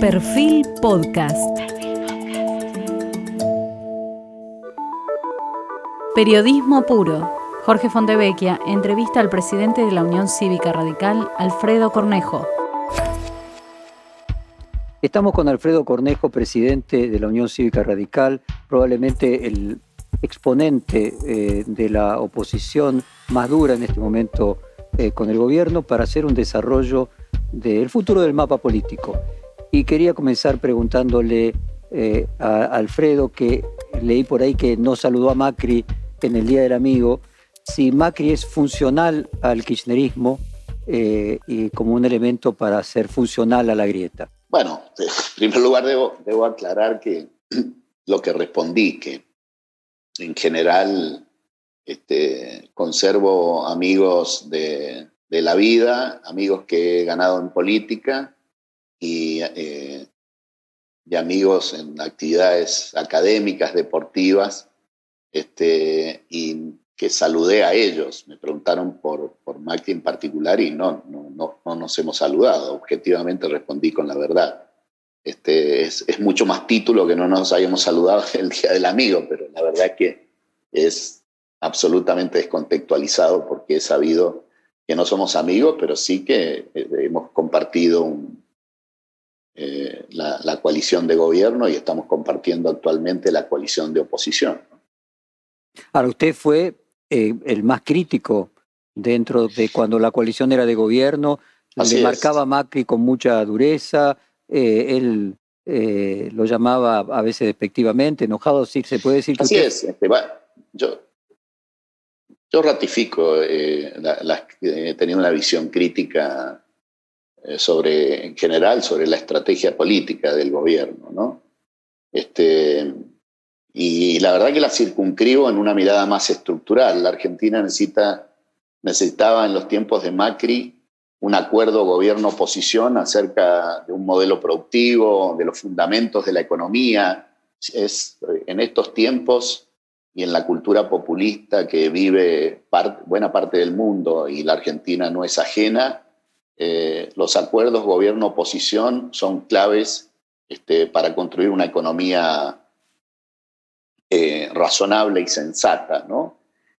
Perfil Podcast. Periodismo puro. Jorge Fontevecchia entrevista al presidente de la Unión Cívica Radical, Alfredo Cornejo. Estamos con Alfredo Cornejo, presidente de la Unión Cívica Radical, probablemente el exponente eh, de la oposición más dura en este momento eh, con el gobierno para hacer un desarrollo del futuro del mapa político. Y quería comenzar preguntándole eh, a Alfredo, que leí por ahí que no saludó a Macri en el Día del Amigo, si Macri es funcional al kirchnerismo eh, y como un elemento para ser funcional a la grieta. Bueno, en primer lugar debo, debo aclarar que lo que respondí, que en general este, conservo amigos de, de la vida, amigos que he ganado en política y, eh, y amigos en actividades académicas, deportivas, este, y que saludé a ellos. Me preguntaron por, por Macri en particular y no, no, no, no nos hemos saludado. Objetivamente respondí con la verdad. Este, es, es, mucho más título que no nos hayamos saludado el Día del Amigo, pero la verdad es que es absolutamente descontextualizado porque he sabido que no somos amigos, pero sí que eh, hemos compartido un, eh, la, la, coalición de gobierno y estamos compartiendo actualmente la coalición de oposición. Ahora, usted fue eh, el más crítico dentro de cuando la coalición era de gobierno, Así le es. marcaba a Macri con mucha dureza, eh, él eh, lo llamaba a veces despectivamente, enojado, sí, se puede decir que... Así usted... es, este, va, yo, yo ratifico, eh, la, la, he tenido una visión crítica eh, sobre, en general, sobre la estrategia política del gobierno, ¿no? Este, y la verdad que la circunscribo en una mirada más estructural. La Argentina necesita, necesitaba en los tiempos de Macri un acuerdo gobierno-oposición acerca de un modelo productivo, de los fundamentos de la economía. Es, en estos tiempos y en la cultura populista que vive buena parte del mundo y la Argentina no es ajena, eh, los acuerdos gobierno-oposición son claves este, para construir una economía eh, razonable y sensata.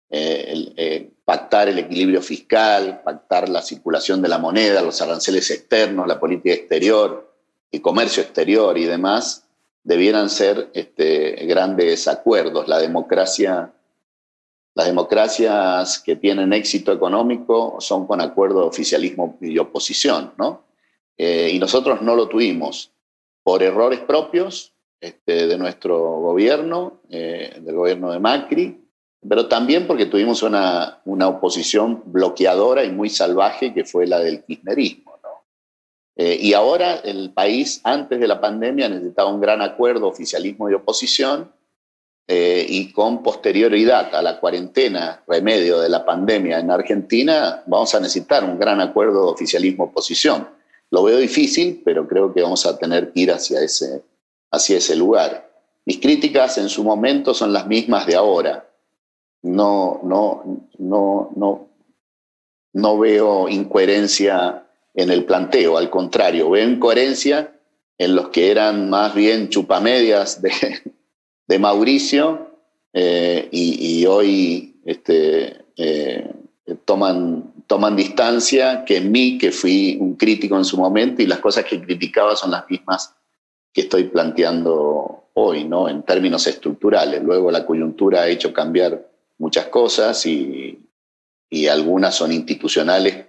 Eh, eh, pactar el equilibrio fiscal, pactar la circulación de la moneda, los aranceles externos, la política exterior, el comercio exterior y demás, debieran ser este, grandes acuerdos. La democracia, las democracias que tienen éxito económico son con acuerdo de oficialismo y oposición, ¿no? Eh, y nosotros no lo tuvimos por errores propios este, de nuestro gobierno, eh, del gobierno de Macri, pero también porque tuvimos una, una oposición bloqueadora y muy salvaje que fue la del kirchnerismo. Eh, y ahora el país, antes de la pandemia, necesitaba un gran acuerdo, oficialismo y oposición, eh, y con posterioridad a la cuarentena, remedio de la pandemia en Argentina, vamos a necesitar un gran acuerdo de oficialismo-oposición. Lo veo difícil, pero creo que vamos a tener que ir hacia ese, hacia ese lugar. Mis críticas en su momento son las mismas de ahora. No, no, no, no, no veo incoherencia en el planteo, al contrario, veo incoherencia en los que eran más bien chupamedias de, de Mauricio eh, y, hoy este, eh, toman, toman distancia que en mí, que fui un crítico en su momento y las cosas que criticaba son las mismas que estoy planteando hoy, ¿no? en términos estructurales. Luego la coyuntura ha hecho cambiar muchas cosas y, y algunas son institucionales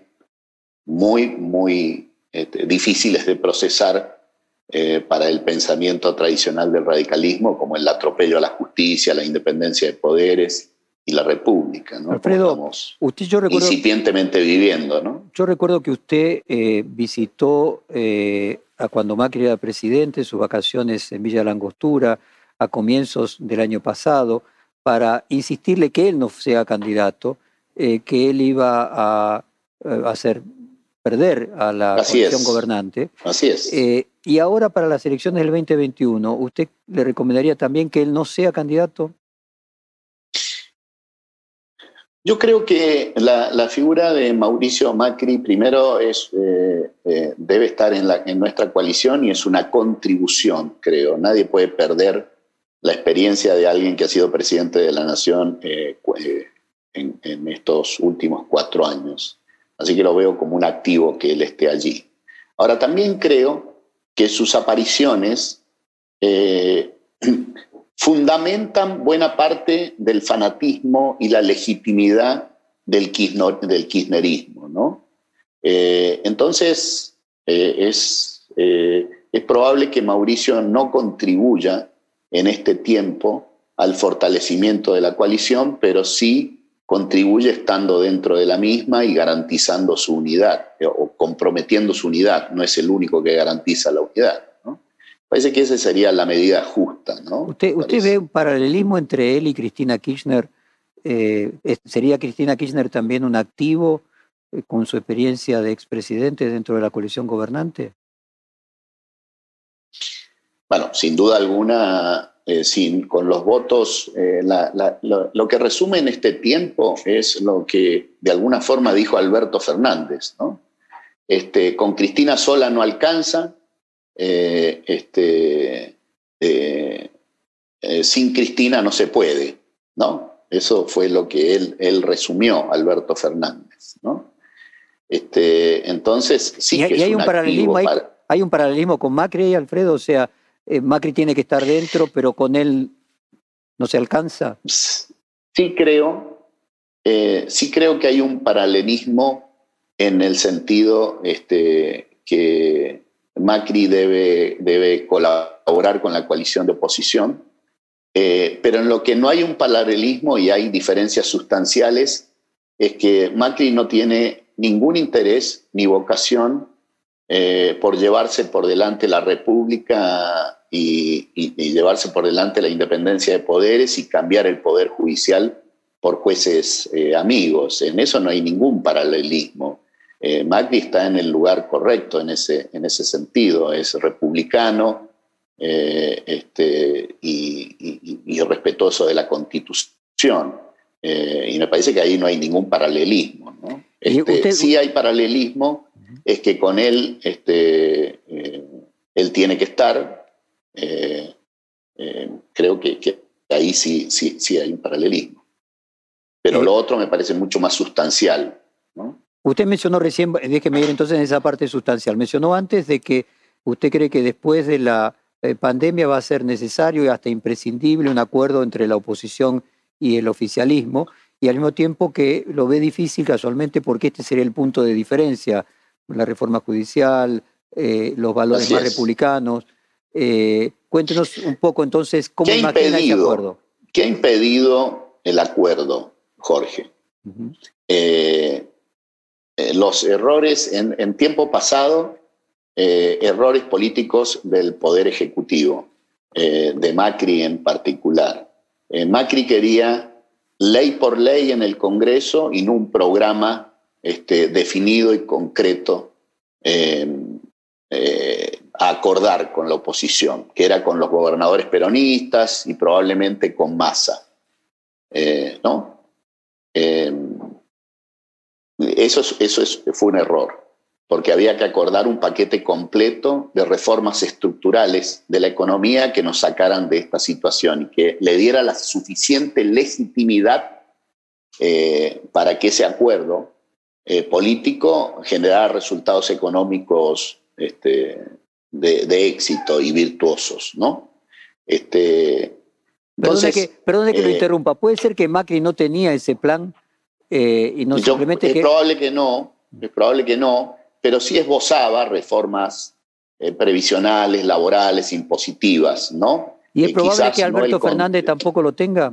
muy, muy este, difíciles de procesar eh, para el pensamiento tradicional del radicalismo, como el atropello a la justicia, la independencia de poderes y la república. ¿no? Alfredo, usted yo recuerdo, incipientemente viviendo. ¿no? Yo recuerdo que usted eh, visitó eh, a cuando Macri era presidente, sus vacaciones en Villa Langostura, a comienzos del año pasado, para insistirle que él no sea candidato, eh, que él iba a, a hacer perder a la Así coalición es. gobernante. Así es. Eh, y ahora para las elecciones del 2021, ¿usted le recomendaría también que él no sea candidato? Yo creo que la, figura de Mauricio Macri primero es, eh, eh, debe estar en, la, en, nuestra coalición y es una contribución, creo. Nadie puede perder la experiencia de alguien que ha sido presidente de la nación eh, en, en, estos últimos cuatro años. Así que lo veo como un activo que él esté allí. Ahora, también creo que sus apariciones fundamentan buena parte del fanatismo y la legitimidad del, del kirchnerismo. ¿no? Eh, entonces, eh, es, eh, es probable que Mauricio no contribuya en este tiempo al fortalecimiento de la coalición, pero sí contribuye estando dentro de la misma y garantizando su unidad o comprometiendo su unidad. No es el único que garantiza la unidad. Parece que esa sería la medida justa, ¿no? ¿Usted, usted ve un paralelismo entre él y Cristina Kirchner? Eh, ¿Sería Cristina Kirchner también un activo eh, con su experiencia de expresidente dentro de la coalición gobernante? Bueno, sin duda alguna, eh, sin, con los votos, lo, que resume en este tiempo es lo que de alguna forma dijo Alberto Fernández, ¿no? Este, con Cristina sola no alcanza, eh, este, eh, eh, sin Cristina no se puede, ¿no? Eso fue lo que él, él resumió, Alberto Fernández, ¿no? Este, entonces, sí que hay, un paralelismo, hay, un paralelismo con Macri y Alfredo, o sea, Macri tiene que estar dentro, pero con él no se alcanza. Sí creo, sí creo que hay un paralelismo en el sentido este, que Macri debe, debe colaborar con la coalición de oposición, eh, pero en lo que no hay un paralelismo y hay diferencias sustanciales es que Macri no tiene ningún interés ni vocación eh, por llevarse por delante la República y, llevarse por delante la independencia de poderes y cambiar el poder judicial por jueces eh, amigos. En eso no hay ningún paralelismo. Eh, Macri está en el lugar correcto en ese, en ese sentido, es republicano eh, este, y, respetuoso de la constitución. Eh, y me parece que ahí no hay ningún paralelismo. ¿no? Este, sí hay paralelismo, es que con él este, él tiene que estar. Creo que, ahí sí, sí, sí hay un paralelismo. Pero lo otro me parece mucho más sustancial. ¿no? Usted mencionó recién, déjeme ir entonces en esa parte sustancial, mencionó antes de que usted cree que después de la eh, pandemia va a ser necesario y hasta imprescindible un acuerdo entre la oposición y el oficialismo, y al mismo tiempo que lo ve difícil casualmente porque este sería el punto de diferencia, la reforma judicial, eh, los valores más republicanos. Eh, cuéntenos un poco entonces cómo imagina ese acuerdo. ¿Qué ha impedido el acuerdo, Jorge? Eh, los errores en, tiempo pasado, eh, errores políticos del Poder Ejecutivo, eh, de Macri en particular. Macri quería ley por ley en el Congreso y no un programa este, definido y concreto a acordar con la oposición, que era con los gobernadores peronistas y probablemente con Massa. ¿no? Eso, eso fue un error, porque había que acordar un paquete completo de reformas estructurales de la economía que nos sacaran de esta situación y que le diera la suficiente legitimidad eh, para que ese acuerdo eh, político generara resultados económicos este, de, éxito y virtuosos, ¿no? Este, que, perdone que lo eh, interrumpa. ¿Puede ser que Macri no tenía ese plan eh, y no es probable que no, es probable que no, pero sí esbozaba reformas eh, previsionales, laborales, impositivas, ¿no? ¿Y es probable que Alberto Fernández tampoco lo tenga?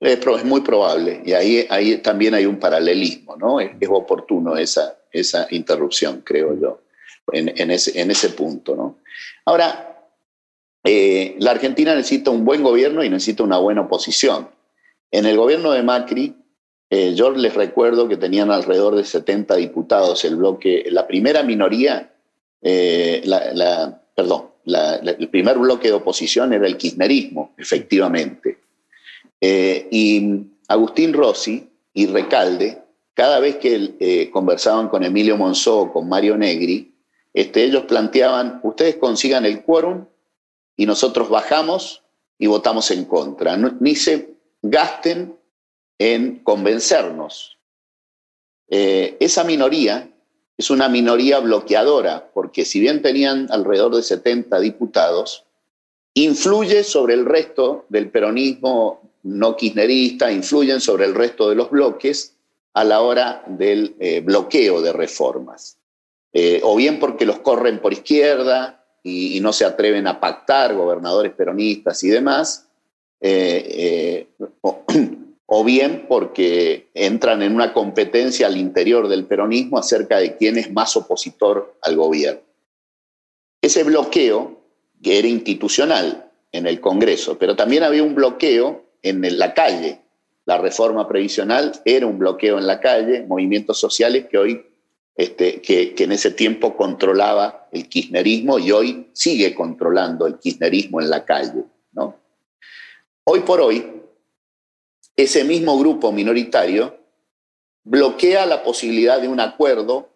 Es, muy probable, y ahí, ahí también hay un paralelismo, ¿no? Es, oportuno esa, esa interrupción, creo yo, en, ese, en ese punto, ¿no? Ahora, eh, la Argentina necesita un buen gobierno y necesita una buena oposición. En el gobierno de Macri, eh, yo les recuerdo que tenían alrededor de 70 diputados el bloque, la primera minoría, eh, la, perdón, el primer bloque de oposición era el kirchnerismo, efectivamente. Eh, y Agustín Rossi y Recalde, cada vez que eh, conversaban con Emilio Monzó o con Mario Negri, este, ellos planteaban, ustedes consigan el quórum y nosotros bajamos y votamos en contra. ni se gasten en convencernos. Eh, esa minoría es una minoría bloqueadora, porque si bien tenían alrededor de 70 diputados, influye sobre el resto del peronismo no kirchnerista, influyen sobre el resto de los bloques a la hora del eh, bloqueo de reformas. Eh, o bien porque los corren por izquierda y, no se atreven a pactar gobernadores peronistas y demás, eh, o, bien porque entran en una competencia al interior del peronismo acerca de quién es más opositor al gobierno. Ese bloqueo, que era institucional en el Congreso, pero también había un bloqueo en la calle. La reforma previsional era un bloqueo en la calle, movimientos sociales que hoy, este, que, en ese tiempo controlaba el kirchnerismo y hoy sigue controlando el kirchnerismo en la calle. Hoy por hoy, ese mismo grupo minoritario bloquea la posibilidad de un acuerdo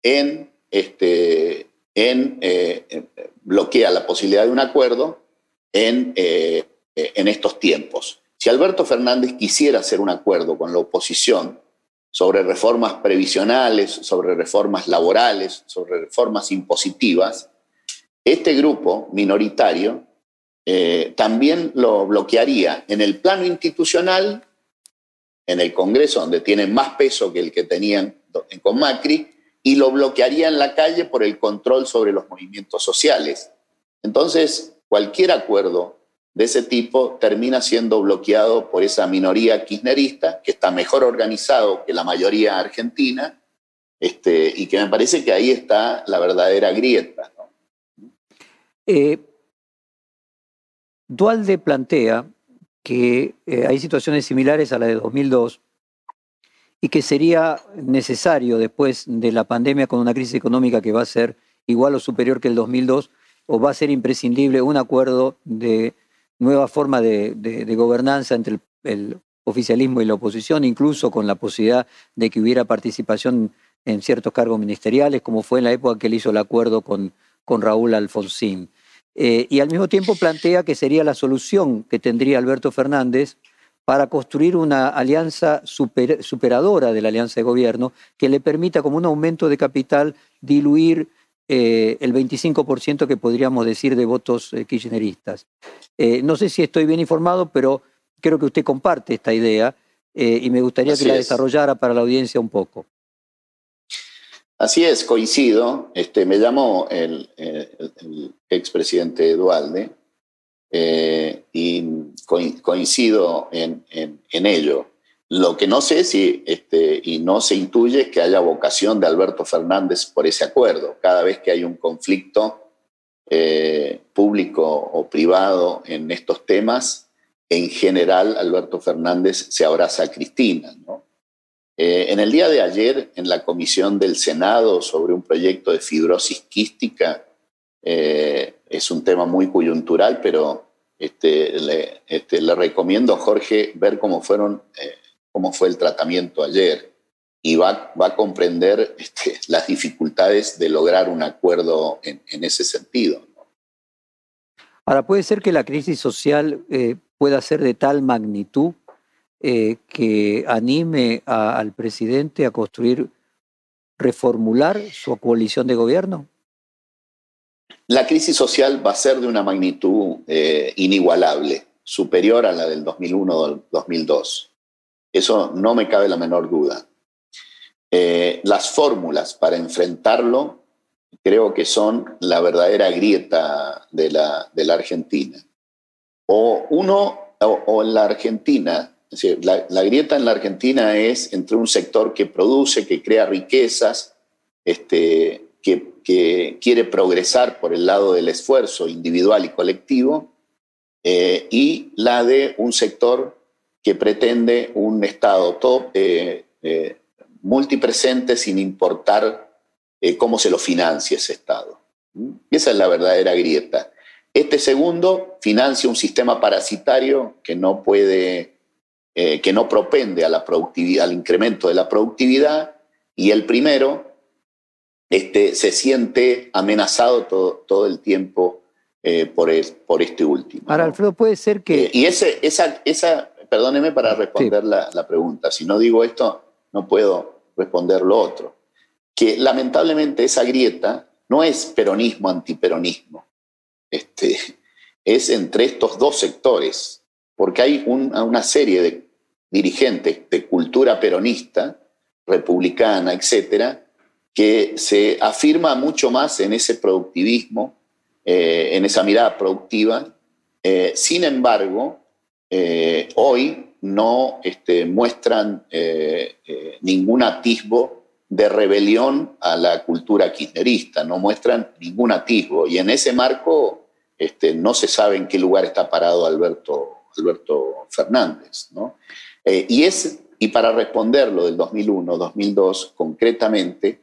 en, este, en eh, bloquea la posibilidad de un acuerdo en eh, eh, en estos tiempos. Si Alberto Fernández quisiera hacer un acuerdo con la oposición sobre reformas previsionales, sobre reformas laborales, sobre reformas impositivas, este grupo minoritario eh, también lo bloquearía en el plano institucional, en el Congreso, donde tienen más peso que el que tenían con Macri, y lo bloquearía en la calle por el control sobre los movimientos sociales. Entonces, cualquier acuerdo de ese tipo termina siendo bloqueado por esa minoría kirchnerista que está mejor organizado que la mayoría argentina este, y que me parece que ahí está la verdadera grieta. Eh, Dualde plantea que eh, hay situaciones similares a la de 2002 y que sería necesario después de la pandemia con una crisis económica que va a ser igual o superior que el 2002 o va a ser imprescindible un acuerdo de nueva forma de, gobernanza entre el, oficialismo y la oposición, incluso con la posibilidad de que hubiera participación en ciertos cargos ministeriales, como fue en la época que él hizo el acuerdo con, con Raúl Alfonsín. Eh, y al mismo tiempo plantea que sería la solución que tendría Alberto Fernández para construir una alianza superadora de la alianza de gobierno que le permita, como un aumento de capital, diluir eh, el 25% que podríamos decir de votos eh, kirchneristas. Eh, no sé si estoy bien informado, pero creo que usted comparte esta idea y me gustaría que la desarrollara para la audiencia un poco. Así es, coincido. Este, me llamó el, expresidente Dualde y coincido en ello. Lo que no sé si, este, y no se intuye, que haya vocación de Alberto Fernández por ese acuerdo. Cada vez que hay un conflicto eh, público o privado en estos temas, en general Alberto Fernández se abraza a Cristina. Eh, en el día de ayer, en la comisión del Senado sobre un proyecto de fibrosis quística, eh, es un tema muy coyuntural, pero este, le, este, le, recomiendo a Jorge ver cómo fueron cómo fue el tratamiento ayer y va, va a comprender este, las dificultades de lograr un acuerdo en, ese sentido. Ahora, puede ser que la crisis social eh, pueda ser de tal magnitud eh, que anime al presidente a construir, reformular su coalición de gobierno. La crisis social va a ser de una magnitud eh, inigualable, superior a la del 2001-2002. Eso no me cabe la menor duda. Eh, las fórmulas para enfrentarlo creo que son la verdadera grieta de la, de la Argentina. O uno, o, en la Argentina, la, grieta en la Argentina es entre un sector que produce, que crea riquezas, este, que, que, quiere progresar por el lado del esfuerzo individual y colectivo, eh, y la de un sector que pretende un Estado top, eh, eh, multipresente sin importar eh, cómo se lo financia ese Estado. ¿Mm? Esa es la verdadera grieta. Este segundo financia un sistema parasitario que no puede eh, que no propende a la productividad, al incremento de la productividad, y el primero este, se siente amenazado todo, todo el tiempo eh, por, por este último. Ahora, Alfredo, puede ser que... y ese, esa, esa, perdóneme para responder la, la pregunta, si no digo esto, no puedo responder lo otro. Que lamentablemente esa grieta no es peronismo-antiperonismo, este, es entre estos dos sectores, porque hay una serie de dirigentes de cultura peronista, republicana, etcétera, que se afirma mucho más en ese productivismo, eh, en esa mirada productiva. Eh, sin embargo, eh, hoy no este, muestran ningún atisbo de rebelión a la cultura kirchnerista, no muestran ningún atisbo. Y en ese marco este, no se sabe en qué lugar está parado Alberto, Alberto Fernández. y, es, y para responder lo del 2001, 2002, concretamente,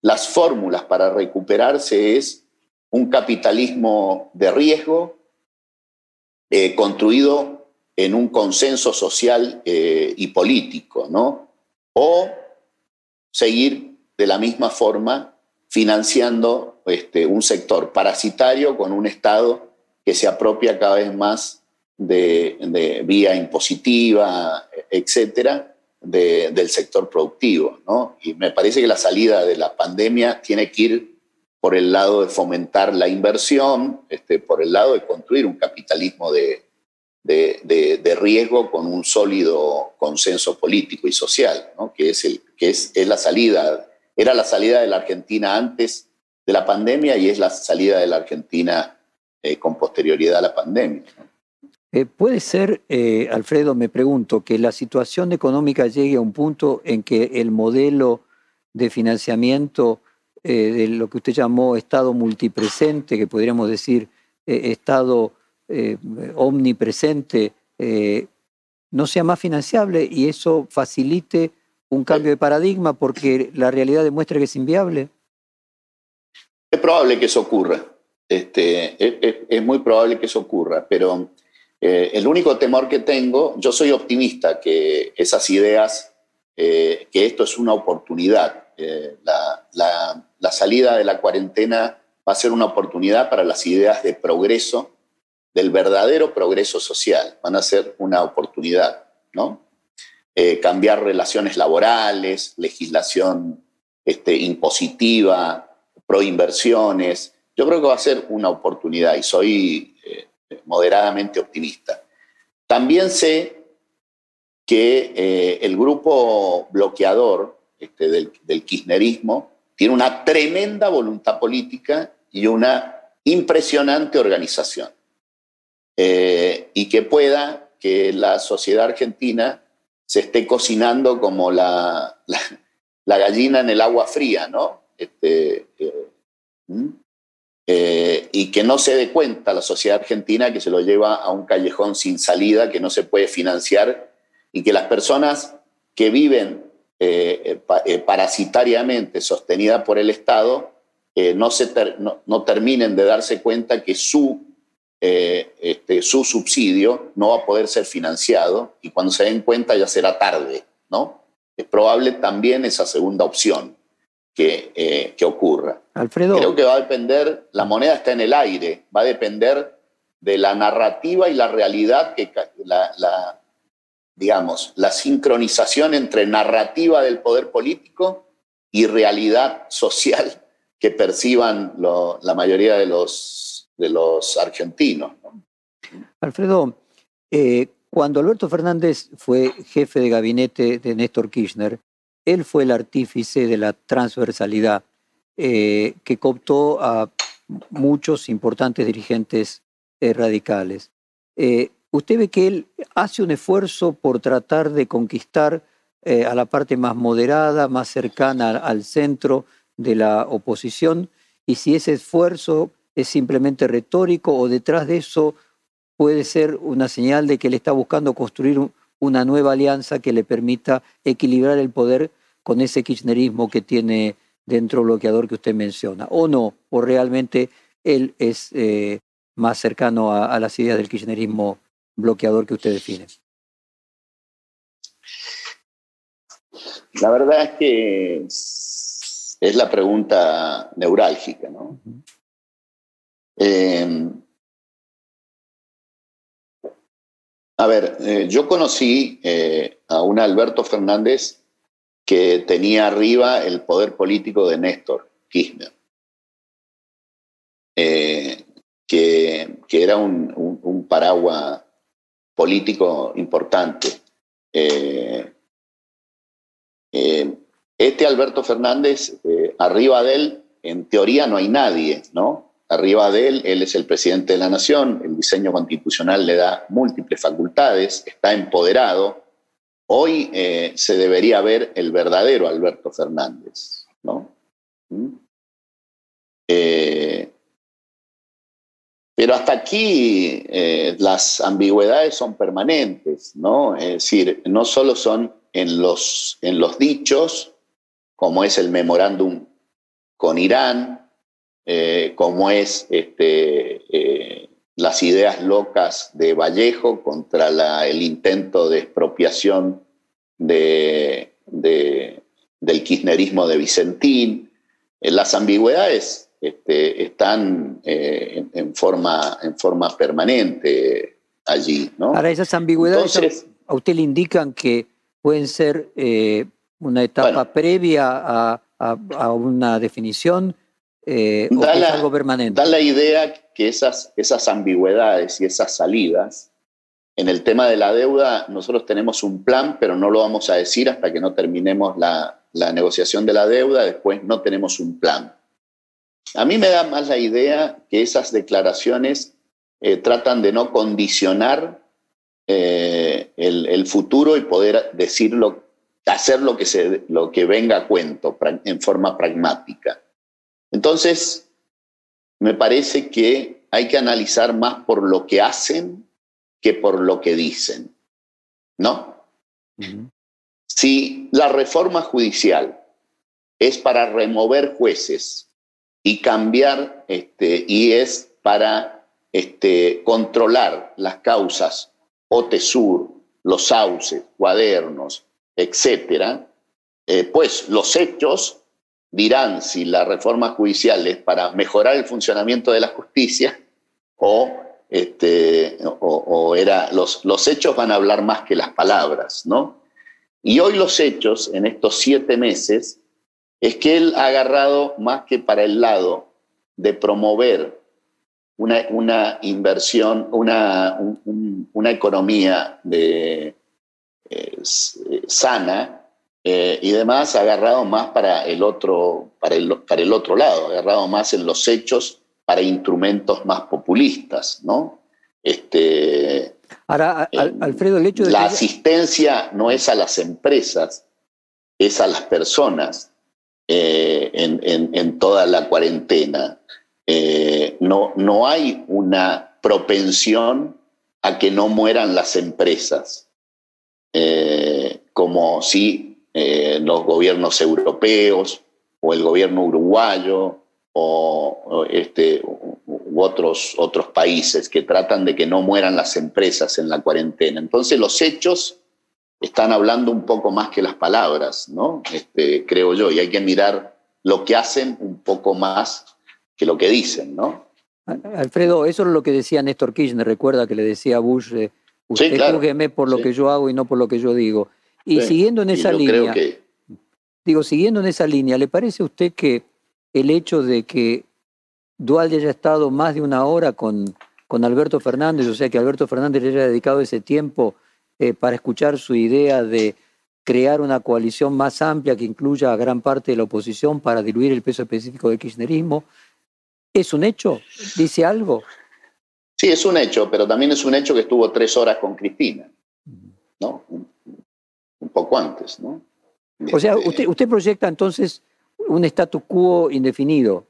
las fórmulas para recuperarse es un capitalismo de riesgo eh, construido en un consenso social eh, y político, ¿no? O seguir de la misma forma financiando este, un sector parasitario con un Estado que se apropia cada vez más de, vía impositiva, etcétera, del sector productivo. ¿no? Y me parece que la salida de la pandemia tiene que ir por el lado de fomentar la inversión, este, por el lado de construir un capitalismo de, de, riesgo con un sólido consenso político y social, ¿no? que, es, el, que es, es, la salida, era la salida de la Argentina antes de la pandemia y es la salida de la Argentina eh, con posterioridad a la pandemia. Eh, puede ser, eh, Alfredo, me pregunto, que la situación económica llegue a un punto en que el modelo de financiamiento de lo que usted llamó Estado multipresente, que podríamos decir Estado omnipresente, no sea más financiable y eso facilite un cambio de paradigma porque la realidad demuestra que es inviable? Es probable que eso ocurra. Este, es muy probable que eso ocurra, pero eh, el único temor que tengo, yo soy optimista que esas ideas, eh, que esto es una oportunidad. Eh, la, salida de la cuarentena va a ser una oportunidad para las ideas de progreso, del verdadero progreso social. Van a ser una oportunidad, ¿no? cambiar relaciones laborales, legislación este, impositiva, proinversiones. Yo creo que va a ser una oportunidad y soy moderadamente optimista. También sé que eh, el grupo bloqueador este, del, kirchnerismo tiene una tremenda voluntad política y una impresionante organización. Eh, y que pueda que la sociedad argentina se esté cocinando como la, la, gallina en el agua fría, ¿no? Este, eh, eh, y que no se dé cuenta la sociedad argentina que se lo lleva a un callejón sin salida, que no se puede financiar y que las personas que viven eh, eh, parasitariamente sostenidas por el Estado no, se no, terminen de darse cuenta que su, este, su subsidio no va a poder ser financiado y cuando se den cuenta ya será tarde, ¿no? Es probable también esa segunda opción que, eh, que ocurra. Alfredo. Creo que va a depender, la moneda está en el aire, va a depender de la narrativa y la realidad que la, digamos, la sincronización entre narrativa del poder político y realidad social que perciban la mayoría de los, de los argentinos. Alfredo, eh, cuando Alberto Fernández fue jefe de gabinete de Néstor Kirchner, él fue el artífice de la transversalidad eh, que cooptó a muchos importantes dirigentes eh, radicales. ¿Usted ve que él hace un esfuerzo por tratar de conquistar a la parte más moderada, más cercana al centro de la oposición? Y si ese esfuerzo es simplemente retórico o detrás de eso puede ser una señal de que él está buscando construir una nueva alianza que le permita equilibrar el poder con ese kirchnerismo que tiene dentro bloqueador que usted menciona, o no, o realmente él es eh, más cercano a, a las ideas del kirchnerismo bloqueador que usted define. la verdad es que es, la pregunta neurálgica, ¿no? Eh, a ver, eh, yo conocí eh, a un Alberto Fernández que tenía arriba el poder político de Néstor Kirchner, que, era un paraguas político importante. Este Alberto Fernández, arriba de él, en teoría no hay nadie, ¿no? Arriba de él, él es el presidente de la nación, el diseño constitucional le da múltiples facultades, está empoderado. Hoy se debería ver el verdadero Alberto Fernández, ¿no? ¿Mm? Pero hasta aquí eh, las ambigüedades son permanentes, ¿no? Es decir, no solo son en los, en los dichos, como es el memorándum con Irán, eh, como es este, eh, las ideas locas de Vallejo contra la, el intento de expropiación de, del kirchnerismo de Vicentín. las ambigüedades este, están eh, en, forma, en forma permanente allí. ¿no? Ahora, esas ambigüedades a usted le indican que pueden ser eh, una etapa previa a, una definición eh, o es algo permanente. Da la idea que esas, esas ambigüedades y esas salidas, en el tema de la deuda, nosotros tenemos un plan, pero no lo vamos a decir hasta que no terminemos la, la negociación de la deuda, después no tenemos un plan. A mí me da más la idea que esas declaraciones eh, tratan de no condicionar eh, el, futuro y poder decirlo, hacer lo que, se, lo que venga a cuento en forma pragmática. Entonces, me parece que hay que analizar más por lo que hacen que por lo que dicen. ¿No? Si la reforma judicial es para remover jueces y cambiar, este, y es para este, controlar las causas OTESUR, los sauces, cuadernos, etcétera, eh, pues los hechos dirán si la reforma judicial es para mejorar el funcionamiento de la justicia o, este, o, era, los, los hechos van a hablar más que las palabras, ¿no? Y hoy los hechos, en estos siete meses, es que él ha agarrado más que para el lado de promover una, inversión, una, una economía de, eh, sana eh, y demás, ha agarrado más para el, otro, para, el, para el otro lado, ha agarrado más en los hechos para instrumentos más populistas, ¿no? Este, Ahora, Alfredo, el hecho de... La asistencia no es a las empresas, es a las personas. Eh, en, toda la cuarentena. Eh, no, no hay una propensión a que no mueran las empresas, eh, como si los gobiernos europeos o el gobierno uruguayo o, este, u otros, otros países que tratan de que no mueran las empresas en la cuarentena. Entonces los hechos están hablando un poco más que las palabras, ¿no? Este, creo yo, y hay que mirar lo que hacen un poco más que lo que dicen, ¿no? Alfredo, eso es lo que decía Néstor Kirchner, recuerda que le decía a Bush, eh, usted por lo que yo hago y no por lo que yo digo. Y siguiendo en esa línea, digo, siguiendo en esa línea, ¿le parece a usted que el hecho de que Dualde haya estado más de una hora con, con Alberto Fernández, o sea que Alberto Fernández le haya dedicado ese tiempo eh, para escuchar su idea de crear una coalición más amplia que incluya a gran parte de la oposición para diluir el peso específico del kirchnerismo. ¿Es un hecho? ¿Dice algo? Sí, es un hecho, pero también es un hecho que estuvo tres horas con Cristina, ¿no? Un, poco antes, ¿no? O sea, este, usted, usted proyecta entonces un status quo indefinido.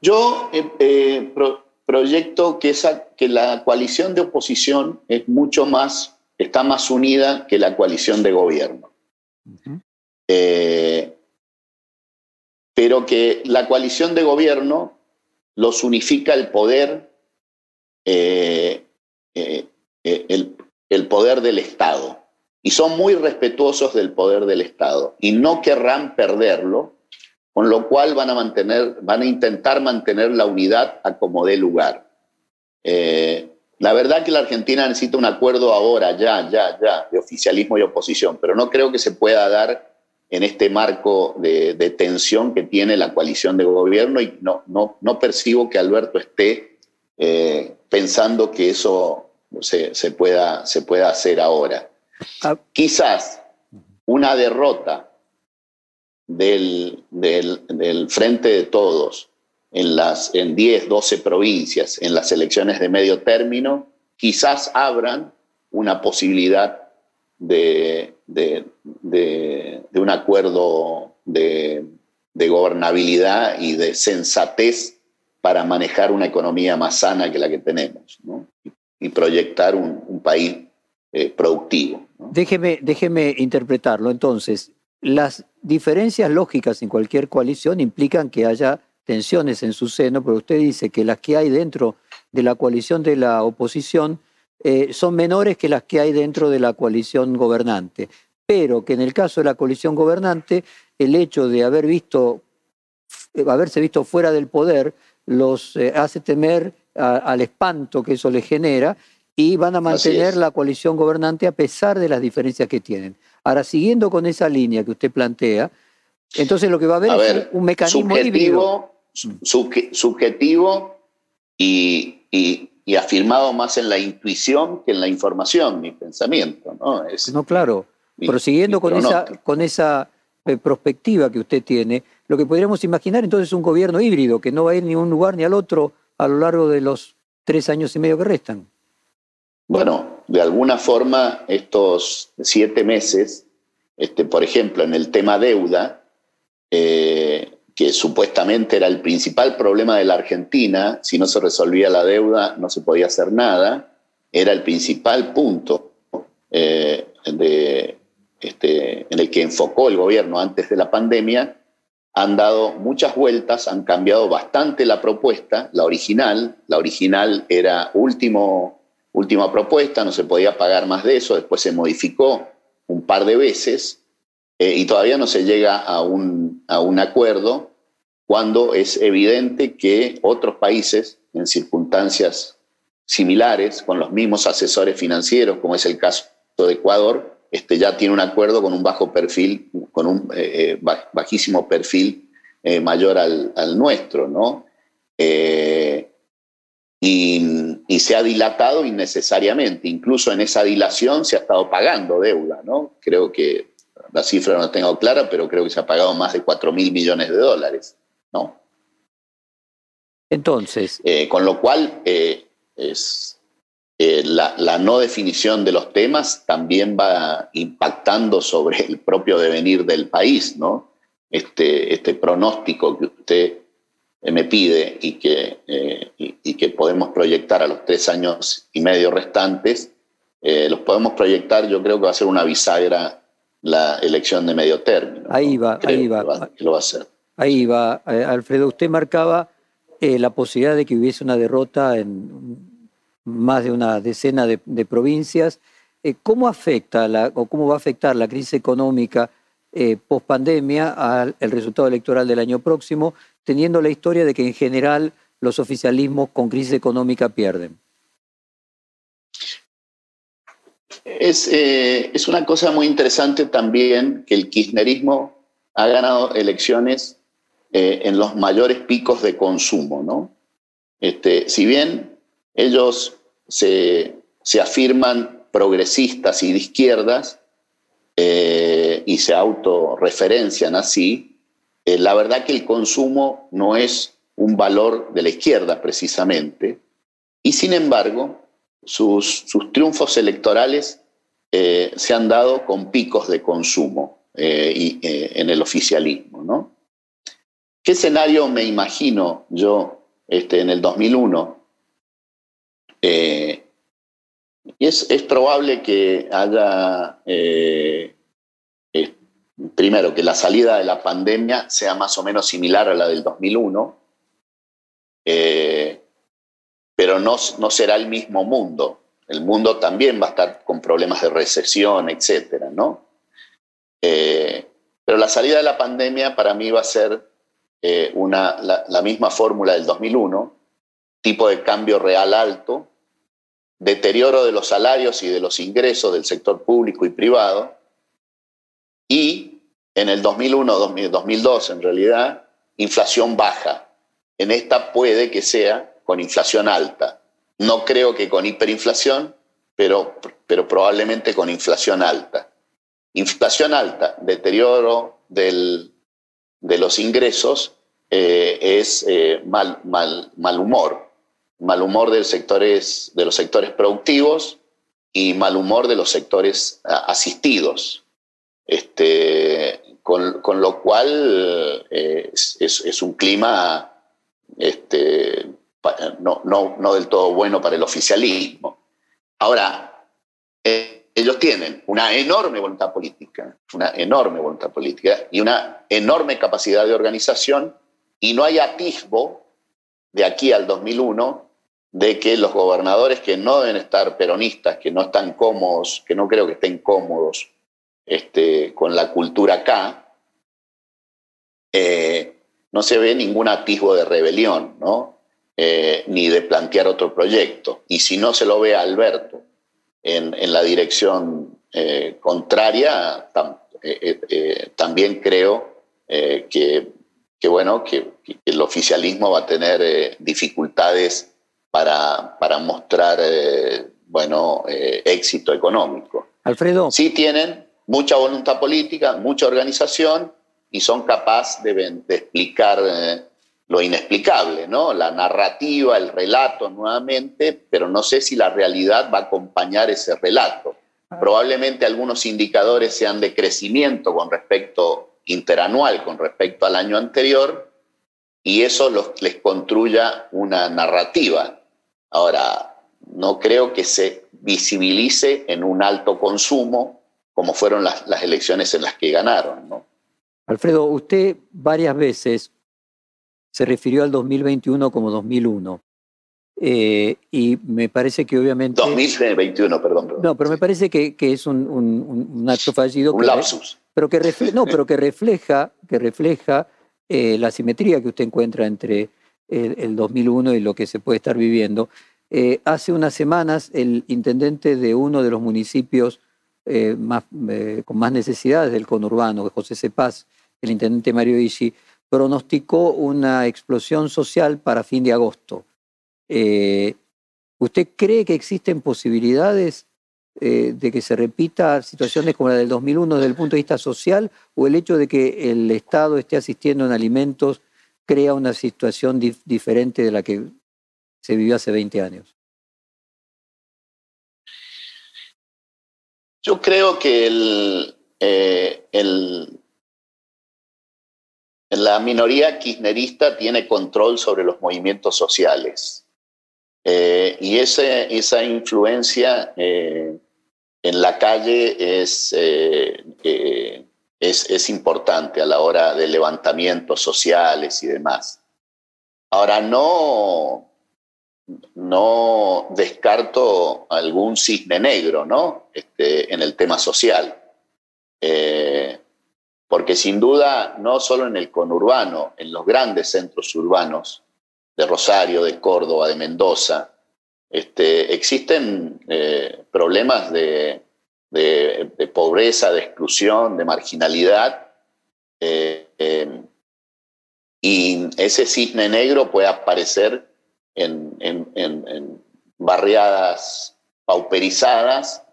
Yo eh, eh, proyecto que, esa, que la coalición de oposición es mucho más, está más unida que la coalición de gobierno. Eh, pero que la coalición de gobierno los unifica el poder, el, el, poder del Estado. y son muy respetuosos del poder del Estado y no querrán perderlo, con lo cual van a, mantener, van a intentar mantener la unidad a como dé lugar. Eh, la verdad que la Argentina necesita un acuerdo ahora, ya, ya, ya, de oficialismo y oposición, pero no creo que se pueda dar en este marco de, tensión que tiene la coalición de gobierno y no, no, no percibo que Alberto esté eh, pensando que eso se, se, pueda, se pueda hacer ahora. Ah. Quizás una derrota del, del, Frente de Todos en, las, en 10, 12 provincias, en las elecciones de medio término, quizás abran una posibilidad de, de, un acuerdo de, gobernabilidad y de sensatez para manejar una economía más sana que la que tenemos y proyectar un, país eh, productivo. Déjeme, déjeme interpretarlo. Entonces, las diferencias lógicas en cualquier coalición implican que haya tensiones en su seno, pero usted dice que las que hay dentro de la coalición de la oposición eh, son menores que las que hay dentro de la coalición gobernante, pero que en el caso de la coalición gobernante, el hecho de haber visto, haberse visto fuera del poder los eh, hace temer al espanto que eso les genera y van a mantener la coalición gobernante a pesar de las diferencias que tienen. Ahora, siguiendo con esa línea que usted plantea, entonces lo que va a haber es un, mecanismo subjetivo, subjetivo y, y, afirmado más en la intuición que en la información, mi pensamiento. No, no claro. Prosiguiendo con esa, con esa eh, perspectiva que usted tiene, lo que podríamos imaginar entonces es un gobierno híbrido que no va a ir ni a un lugar ni al otro a lo largo de los tres años y medio que restan. Bueno, de alguna forma estos siete meses, este, por ejemplo, en el tema deuda, eh, que supuestamente era el principal problema de la Argentina, si no se resolvía la deuda no se podía hacer nada, era el principal punto eh, de, este, en el que enfocó el gobierno antes de la pandemia, han dado muchas vueltas, han cambiado bastante la propuesta, la original, la original era último última propuesta, no se podía pagar más de eso, después se modificó un par de veces eh, y todavía no se llega a un, a un acuerdo cuando es evidente que otros países en circunstancias similares, con los mismos asesores financieros, como es el caso de Ecuador, este, ya tiene un acuerdo con un bajo perfil, con un eh, eh, bajísimo perfil mayor al, al, nuestro, ¿no? y, se ha dilatado innecesariamente. Incluso en esa dilación se ha estado pagando deuda, ¿no? Creo que la cifra no la tengo clara, pero creo que se ha pagado más de 4 mil millones de dólares, ¿no? Entonces. Eh, con lo cual, eh, es, eh, la, no definición de los temas también va impactando sobre el propio devenir del país, ¿no? Este, este pronóstico que usted me pide y que, eh, y, que podemos proyectar a los tres años y medio restantes, eh, los podemos proyectar, yo creo que va a ser una bisagra la elección de medio término. Ahí va, ahí va. lo va a hacer. Ahí va. Eh, Alfredo, usted marcaba la posibilidad de que hubiese una derrota en más de una decena de, provincias. ¿Cómo afecta o cómo va a afectar la crisis económica eh, post pandemia al resultado electoral del año próximo, teniendo la historia de que en general los oficialismos con crisis económica pierden? Es, eh, es una cosa muy interesante también que el kirchnerismo ha ganado elecciones eh, en los mayores picos de consumo, ¿no? Este, si bien ellos se, se afirman progresistas y de izquierdas, eh, y se autorreferencian así, eh, la verdad que el consumo no es un valor de la izquierda precisamente, y sin embargo sus, triunfos electorales eh, se han dado con picos de consumo y, en el oficialismo. ¿no? ¿Qué escenario me imagino yo este, en el 2001? Es, es probable que haya, eh, primero, que la salida de la pandemia sea más o menos similar a la del 2001, eh, pero no, no será el mismo mundo. el mundo también va a estar con problemas de recesión, etcétera, ¿no? Eh, pero la salida de la pandemia para mí va a ser eh, una, la, misma fórmula del 2001, tipo de cambio real alto, deterioro de los salarios y de los ingresos del sector público y privado, y en el 2001, 2002 en realidad, inflación baja. En esta puede que sea con inflación alta. No creo que con hiperinflación, pero, pero probablemente con inflación alta. Inflación alta, deterioro del, de los ingresos, eh, es eh, mal, mal, mal humor. Mal humor de los sectores, de los sectores productivos y mal humor de los sectores asistidos. Este, con, con lo cual eh, es, es, un clima este, no, no, no del todo bueno para el oficialismo. Ahora, eh, ellos tienen una enorme voluntad política, una enorme voluntad política y una enorme capacidad de organización y no hay atisbo de aquí al 2001 de que los gobernadores que no deben estar peronistas, que no están cómodos, que no creo que estén cómodos este, con la cultura acá, eh, no se ve ningún atisbo de rebelión, ¿no? Eh, ni de plantear otro proyecto. Y si no se lo ve a Alberto en, la dirección eh, contraria, también creo que, bueno, que, el oficialismo va a tener dificultades para, para mostrar bueno, éxito económico. Alfredo. Sí tienen mucha voluntad política, mucha organización y son capaces de, de explicar lo inexplicable, ¿no? La narrativa, el relato nuevamente, pero no sé si la realidad va a acompañar ese relato. Ah. Probablemente algunos indicadores sean de crecimiento con respecto interanual, con respecto al año anterior, y eso les construya una narrativa. Ahora, no creo que se visibilice en un alto consumo como fueron las, las elecciones en las que ganaron. ¿no? Alfredo, usted varias veces se refirió al 2021 como 2001. Eh, y me parece que obviamente... 2021, perdón. No, pero me parece que, es un, acto fallido. Un lapsus. Pero que no, pero que refleja, que refleja eh, la simetría que usted encuentra entre el, 2001 y lo que se puede estar viviendo. Eh, hace unas semanas el intendente de uno de los municipios más, con más necesidades del conurbano, José Cepaz, el intendente Mario Ishi, pronosticó una explosión social para fin de agosto. Eh, ¿Usted cree que existen posibilidades eh, de que se repita situaciones como la del 2001 desde el punto de vista social o el hecho de que el Estado esté asistiendo en alimentos crea una situación diferente de la que se vivió hace 20 años? Yo creo que eh, el, la minoría kirchnerista tiene control sobre los movimientos sociales. Eh, y esa influencia eh, en la calle es, es, es, importante a la hora de levantamientos sociales y demás. Ahora, no, no descarto algún cisne negro ¿no? Este, en el tema social porque sin duda, no solo en el conurbano, en los grandes centros urbanos de Rosario, de Córdoba, de Mendoza, este, existen eh, problemas de, de exclusión, de marginalidad, eh, eh, y ese cisne negro puede aparecer en, en barriadas pauperizadas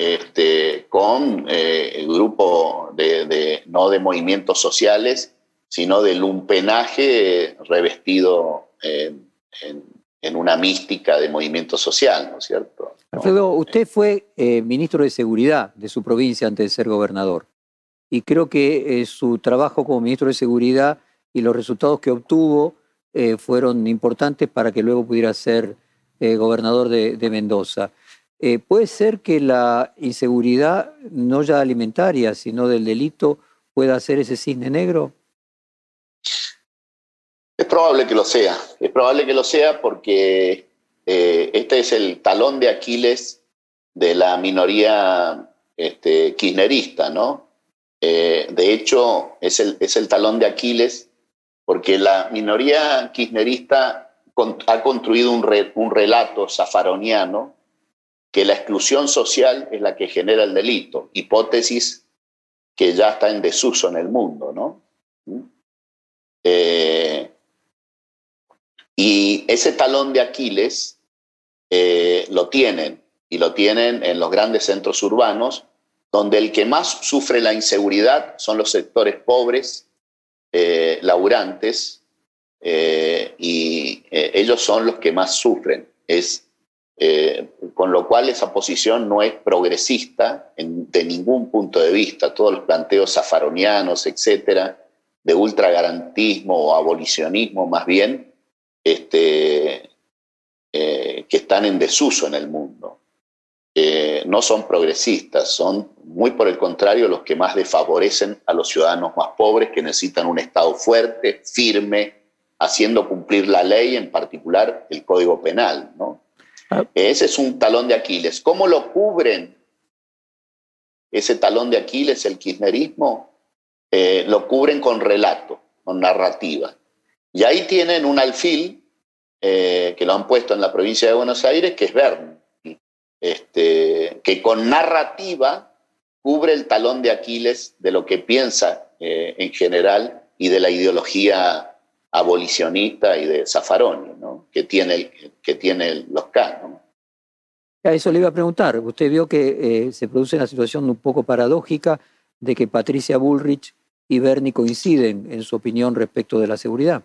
este, con eh, el grupo de, no de movimientos sociales, sino de lumpenaje revestido en, una mística de movimiento social, ¿no es cierto? Alfredo, usted fue eh, ministro de Seguridad de su provincia antes de ser gobernador. Y creo que eh, su trabajo como ministro de Seguridad y los resultados que obtuvo fueron importantes para que luego pudiera ser gobernador de Mendoza. Eh, ¿Puede ser que la inseguridad, no ya alimentaria, sino del delito, pueda ser ese cisne negro? Es probable que lo sea, es probable que lo sea porque eh, este es el talón de Aquiles de la minoría este, kirchnerista, ¿no? Eh, de hecho, es el, es el talón de Aquiles porque la minoría kirchnerista ha construido un, relato zafaroniano que la exclusión social es la que genera el delito, hipótesis que ya está en desuso en el mundo, ¿no? ¿Mm? Eh, y ese talón de Aquiles eh, lo tienen, y lo tienen en los grandes centros urbanos, donde el que más sufre la inseguridad son los sectores pobres, eh, laburantes, y ellos son los que más sufren. Es eh, con lo cual esa posición no es progresista de ningún punto de vista. Todos los planteos zafaronianos, etcétera, de ultragarantismo o abolicionismo más bien, este, eh, que están en desuso en el mundo. Eh, no son progresistas, son muy por el contrario los que más desfavorecen a los ciudadanos más pobres que necesitan un Estado fuerte, firme, haciendo cumplir la ley, en particular el Código Penal. ¿no? Ese es un talón de Aquiles. ¿Cómo lo cubren ese talón de Aquiles, el kirchnerismo? Eh, lo cubren con relato, con narrativa. Y ahí tienen un alfil eh, que lo han puesto en la provincia de Buenos Aires, que es Bernie, este, que con narrativa cubre el talón de Aquiles de lo que piensa eh, en general y de la ideología abolicionista y de Zaffaroni, ¿no? que, tiene, que tiene los K. A eso le iba a preguntar. Usted vio que eh, se produce una situación un poco paradójica de que Patricia Bullrich y Bernie coinciden en su opinión respecto de la seguridad.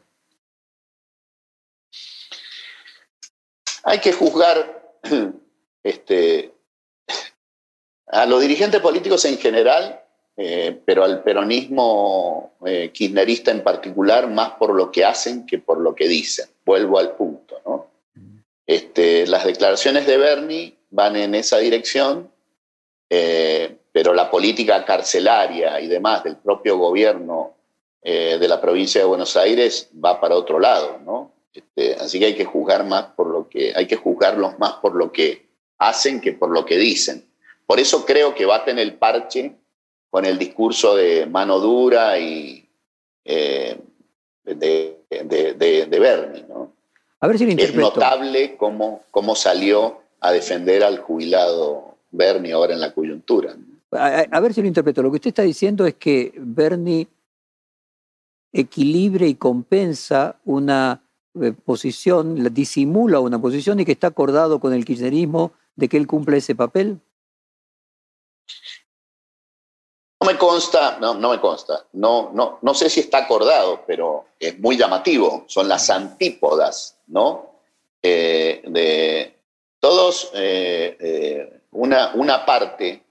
Hay que juzgar este, a los dirigentes políticos en general eh, pero al peronismo eh, kirchnerista en particular más por lo que hacen que por lo que dicen. Vuelvo al punto. ¿no? Este, las declaraciones de Bernie van en esa dirección, eh, pero la política carcelaria y demás del propio gobierno de la provincia de Buenos Aires va para otro lado. ¿no? Este, así que hay que juzgar más por lo que, hay que juzgarlos más por lo que hacen que por lo que dicen. Por eso creo que baten el parche con el discurso de mano dura y eh, de, de, Bernie. ¿no? A ver si es notable cómo, cómo salió a defender al jubilado Bernie ahora en la coyuntura. A, ver si lo interpreto. Lo que usted está diciendo es que Bernie equilibra y compensa una posición, disimula una posición y que está acordado con el kirchnerismo de que él cumple ese papel. No me consta, no, no me consta, no, no, no sé si está acordado, pero es muy llamativo, son las antípodas, ¿no? Eh, de todos, eh, eh, una, una parte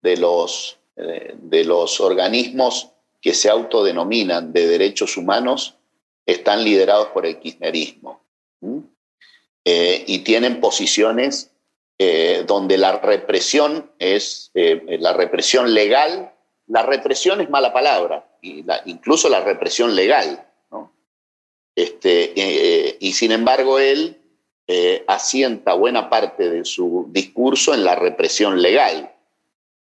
de los, de los organismos que se autodenominan de derechos humanos están liderados por el kirchnerismo y tienen posiciones donde la represión es la represión legal la represión es mala palabra, incluso la represión legal. Este, eh, y sin embargo, él eh, asienta buena parte de su discurso en la represión legal,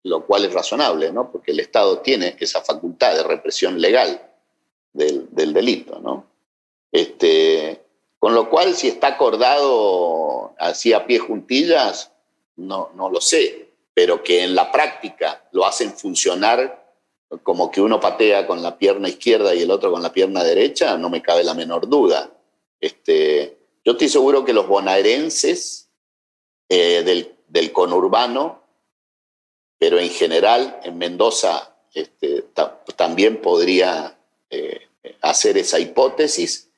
lo cual es razonable, ¿no? porque el Estado tiene esa facultad de represión legal del, delito. ¿no? Este, con lo cual, si está acordado así a pie juntillas, no, no lo sé pero que en la práctica lo hacen funcionar como que uno patea con la pierna izquierda y el otro con la pierna derecha, no me cabe la menor duda. Este, yo estoy seguro que los bonaerenses eh, del, conurbano, pero en general en Mendoza este, también podría eh, hacer esa hipótesis,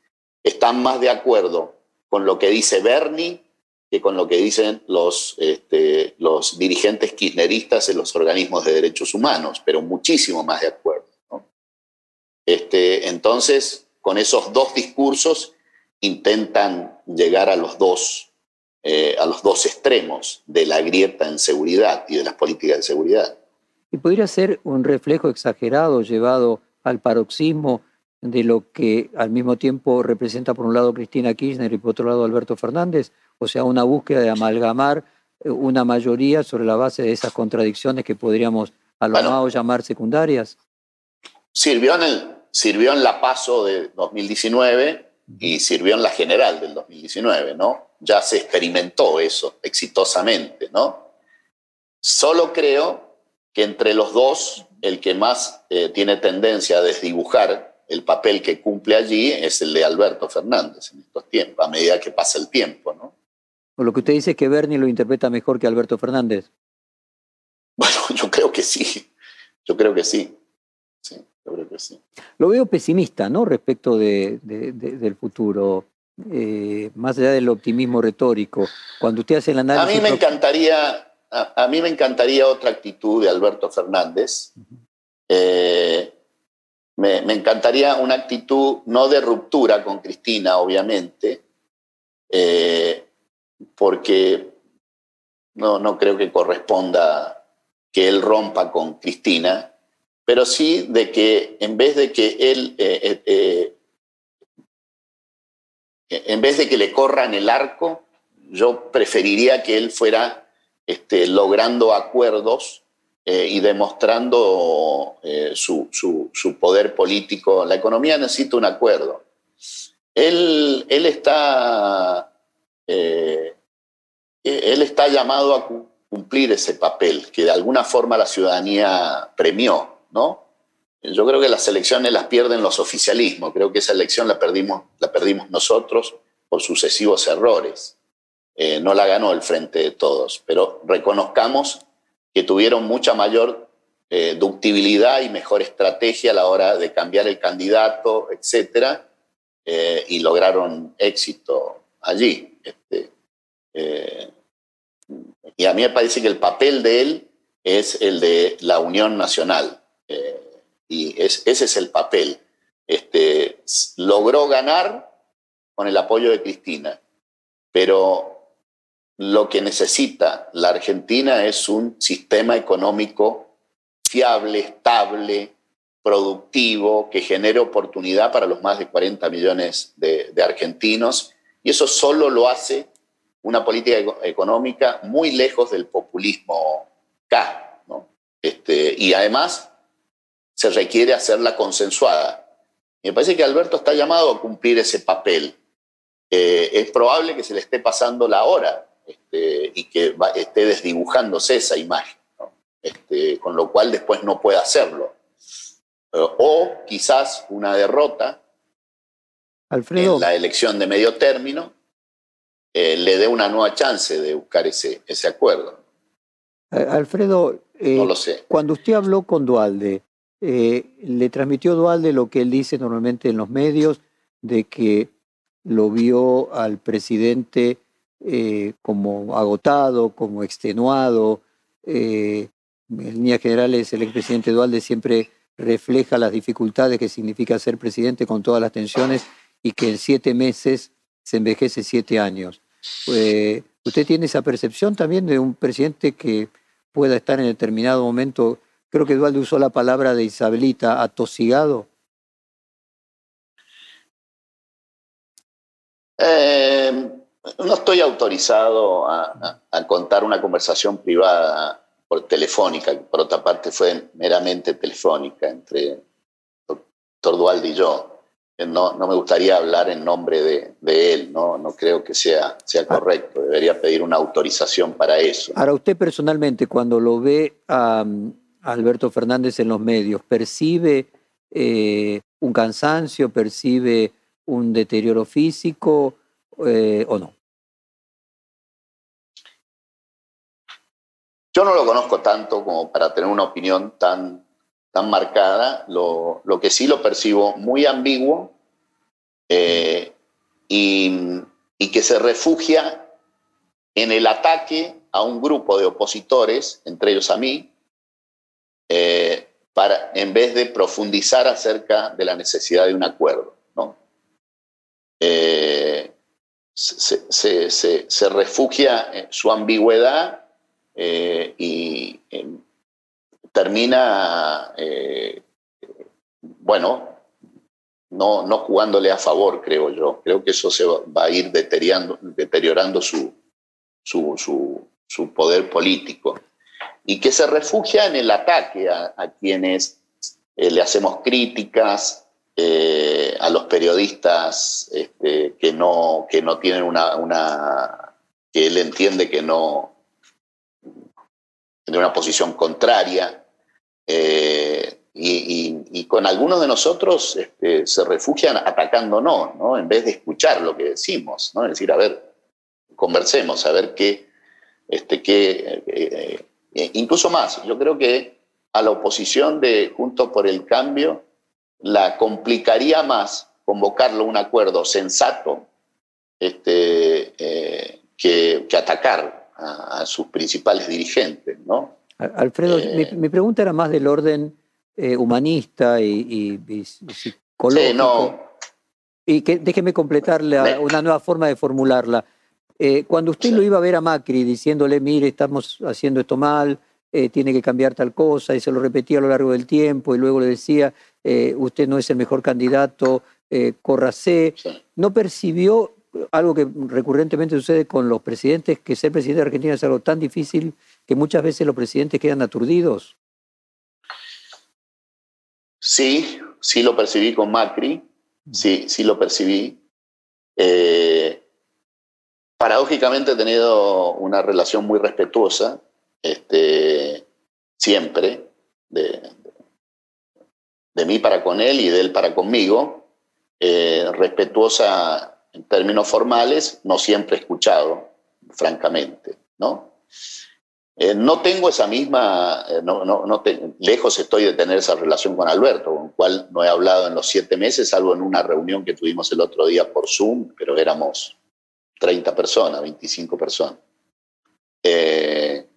están más de acuerdo con lo que dice Bernie que con lo que dicen los, este, los dirigentes kirchneristas en los organismos de derechos humanos, pero muchísimo más de acuerdo. Este, entonces, con esos dos discursos intentan llegar a los dos, eh, a los dos extremos de la grieta en seguridad y de las políticas de seguridad. Y podría ser un reflejo exagerado llevado al paroxismo de lo que al mismo tiempo representa por un lado Cristina Kirchner y por otro lado Alberto Fernández? O sea, una búsqueda de amalgamar eh, una mayoría sobre la base de esas contradicciones que podríamos a lo bueno, llamar secundarias. Sirvió en, el, sirvió en la paso de 2019 y sirvió en la general del 2019, ¿no? Ya se experimentó eso exitosamente, ¿no? Solo creo que entre los dos, el que más eh, tiene tendencia a desdibujar el papel que cumple allí es el de Alberto Fernández en estos tiempos, a medida que pasa el tiempo, ¿no? O lo que usted dice es que Bernie lo interpreta mejor que Alberto Fernández. Bueno, yo creo que sí, yo creo que sí. Sí, yo creo que sí. Lo veo pesimista, ¿no? Respecto de, del futuro. Eh, más allá del optimismo retórico, cuando usted hace el análisis... A mí me encantaría, a, mí me encantaría otra actitud de Alberto Fernández. eh, me, encantaría una actitud no de ruptura con Cristina, obviamente, eh, porque no, no creo que corresponda que él rompa con Cristina, pero sí de que en vez de que él, eh, eh, en vez de que le corran el arco, yo preferiría que él fuera este, logrando acuerdos eh, y demostrando eh, su, su, su, poder político. La economía necesita un acuerdo. Él, él, está, eh, él está llamado a cumplir ese papel que de alguna forma la ciudadanía premió, ¿no? Yo creo que las elecciones las pierden los oficialismos. Creo que esa elección la perdimos, la perdimos nosotros por sucesivos errores. Eh, no la ganó el Frente de Todos, pero reconozcamos que tuvieron mucha mayor eh, ductibilidad y mejor estrategia a la hora de cambiar el candidato, etcétera, eh, y lograron éxito allí. Este, eh, y a mí me parece que el papel de él es el de la Unión Nacional, eh, y es, ese es el papel. Este, logró ganar con el apoyo de Cristina, pero lo que necesita la Argentina es un sistema económico fiable, estable, productivo, que genere oportunidad para los más de 40 millones de, argentinos. Y eso solo lo hace una política económica muy lejos del populismo K. ¿no? Este, y además se requiere hacerla consensuada. Me parece que Alberto está llamado a cumplir ese papel. Eh, es probable que se le esté pasando la hora este, y que va, esté desdibujándose esa imagen, ¿no? este, con lo cual después no puede hacerlo. O quizás una derrota Alfredo. en la elección de medio término eh, le dé una nueva chance de buscar ese, ese acuerdo. Alfredo, eh, no lo sé. cuando usted habló con Dualde, eh, le transmitió Dualde lo que él dice normalmente en los medios, de que lo vio al presidente eh, como agotado, como extenuado. Eh, en líneas generales, el expresidente Dualde siempre refleja las dificultades que significa ser presidente con todas las tensiones y que en siete meses se envejece siete años. Eh, ¿Usted tiene esa percepción también de un presidente que pueda estar en determinado momento, creo que Dualde usó la palabra de Isabelita, atosigado? Eh, no estoy autorizado a, a, a, contar una conversación privada por telefónica, que por otra parte fue meramente telefónica entre doctor Dualde y yo. No, no, me gustaría hablar en nombre de, de él, ¿no? no creo que sea, sea correcto, debería pedir una autorización para eso. Ahora, usted personalmente, cuando lo ve a, a Alberto Fernández en los medios, ¿percibe eh, un cansancio, percibe un deterioro físico eh, o no? Yo no lo conozco tanto como para tener una opinión tan, tan marcada. Lo, que sí lo percibo muy ambiguo eh, y, que se refugia en el ataque a un grupo de opositores, entre ellos a mí, eh, para, en vez de profundizar acerca de la necesidad de un acuerdo. ¿no? Eh, se, refugia su ambigüedad eh, y eh, termina, eh, bueno, no, no jugándole a favor, creo yo. Creo que eso se va a ir deteriorando, deteriorando su, su, poder político. Y que se refugia en el ataque a, quienes le hacemos críticas, a los periodistas este, que, no, que no tienen una, que él entiende que no, tiene una posición contraria. Eh, y, con algunos de nosotros este, se refugian atacándonos, ¿no? En vez de escuchar lo que decimos, ¿no? Es decir, a ver, conversemos, a ver qué, este, qué eh, eh, incluso más, yo creo que a la oposición de Juntos por el Cambio la complicaría más convocarlo a un acuerdo sensato este, eh, que, atacar a, sus principales dirigentes, ¿no? Alfredo, mi, pregunta era más del orden eh, humanista y, psicológico. no. Y que, déjeme completar una nueva forma de formularla. Eh, cuando usted lo iba a ver a Macri diciéndole, mire, estamos haciendo esto mal, eh, tiene que cambiar tal cosa, y se lo repetía a lo largo del tiempo, y luego le decía, usted no es el mejor candidato, córrase, ¿no percibió algo que recurrentemente sucede con los presidentes, que ser presidente de Argentina es algo tan difícil que muchas veces los presidentes quedan aturdidos? Sí, sí lo percibí con Macri, sí, sí lo percibí. Eh, paradójicamente he tenido una relación muy respetuosa, este, siempre, de, de, mí para con él y de él para conmigo, eh, respetuosa en términos formales, no siempre escuchado, francamente, ¿no? Eh, no tengo esa misma, eh, no, no, no lejos estoy de tener esa relación con Alberto, con el cual no he hablado en los siete meses, salvo en una reunión que tuvimos el otro día por Zoom, pero éramos 30 personas, 25 personas. Eh,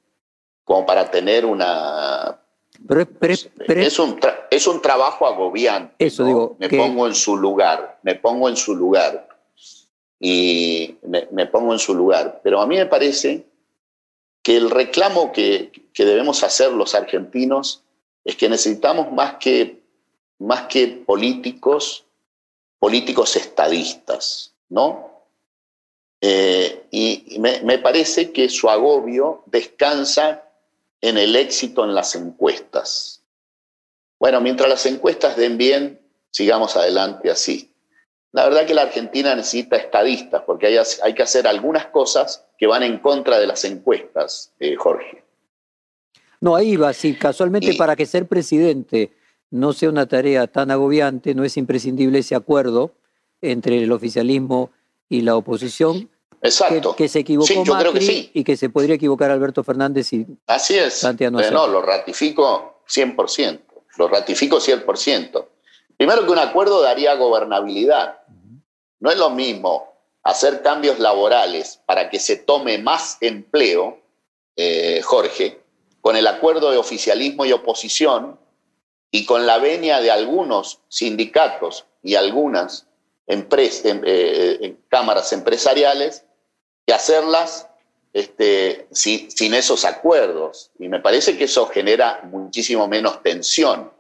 como para tener una... Pero, es, un es un trabajo agobiante. Eso digo. Me pongo en su lugar, me pongo en su lugar. Y me, pongo en su lugar. Pero a mí me parece que el reclamo que, debemos hacer los argentinos es que necesitamos más que, más que políticos, políticos estadistas, ¿no? Eh, y me, parece que su agobio descansa en el éxito en las encuestas. Bueno, mientras las encuestas den bien, sigamos adelante así. La verdad que la Argentina necesita estadistas, porque hay, hay que hacer algunas cosas que van en contra de las encuestas, eh, Jorge. No, ahí va, sí, casualmente para que ser presidente no sea una tarea tan agobiante, no es imprescindible ese acuerdo entre el oficialismo y la oposición. Exacto. Que, se equivocó Macri y que se podría equivocar Alberto Fernández y Así es. no, lo ratifico 100%, lo ratifico 100%. Primero que un acuerdo daría gobernabilidad. No es lo mismo hacer cambios laborales para que se tome más empleo, eh, Jorge, con el acuerdo de oficialismo y oposición y con la venia de algunos sindicatos y algunas em, eh, cámaras empresariales, que hacerlas este, sin esos acuerdos. Y me parece que eso genera muchísimo menos tensión.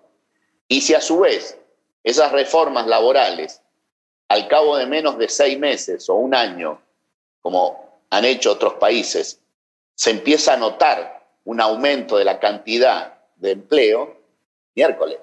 Y si a su vez esas reformas laborales al cabo de menos de seis meses o un año, como han hecho otros países, se empieza a notar un aumento de la cantidad de empleo, miércoles.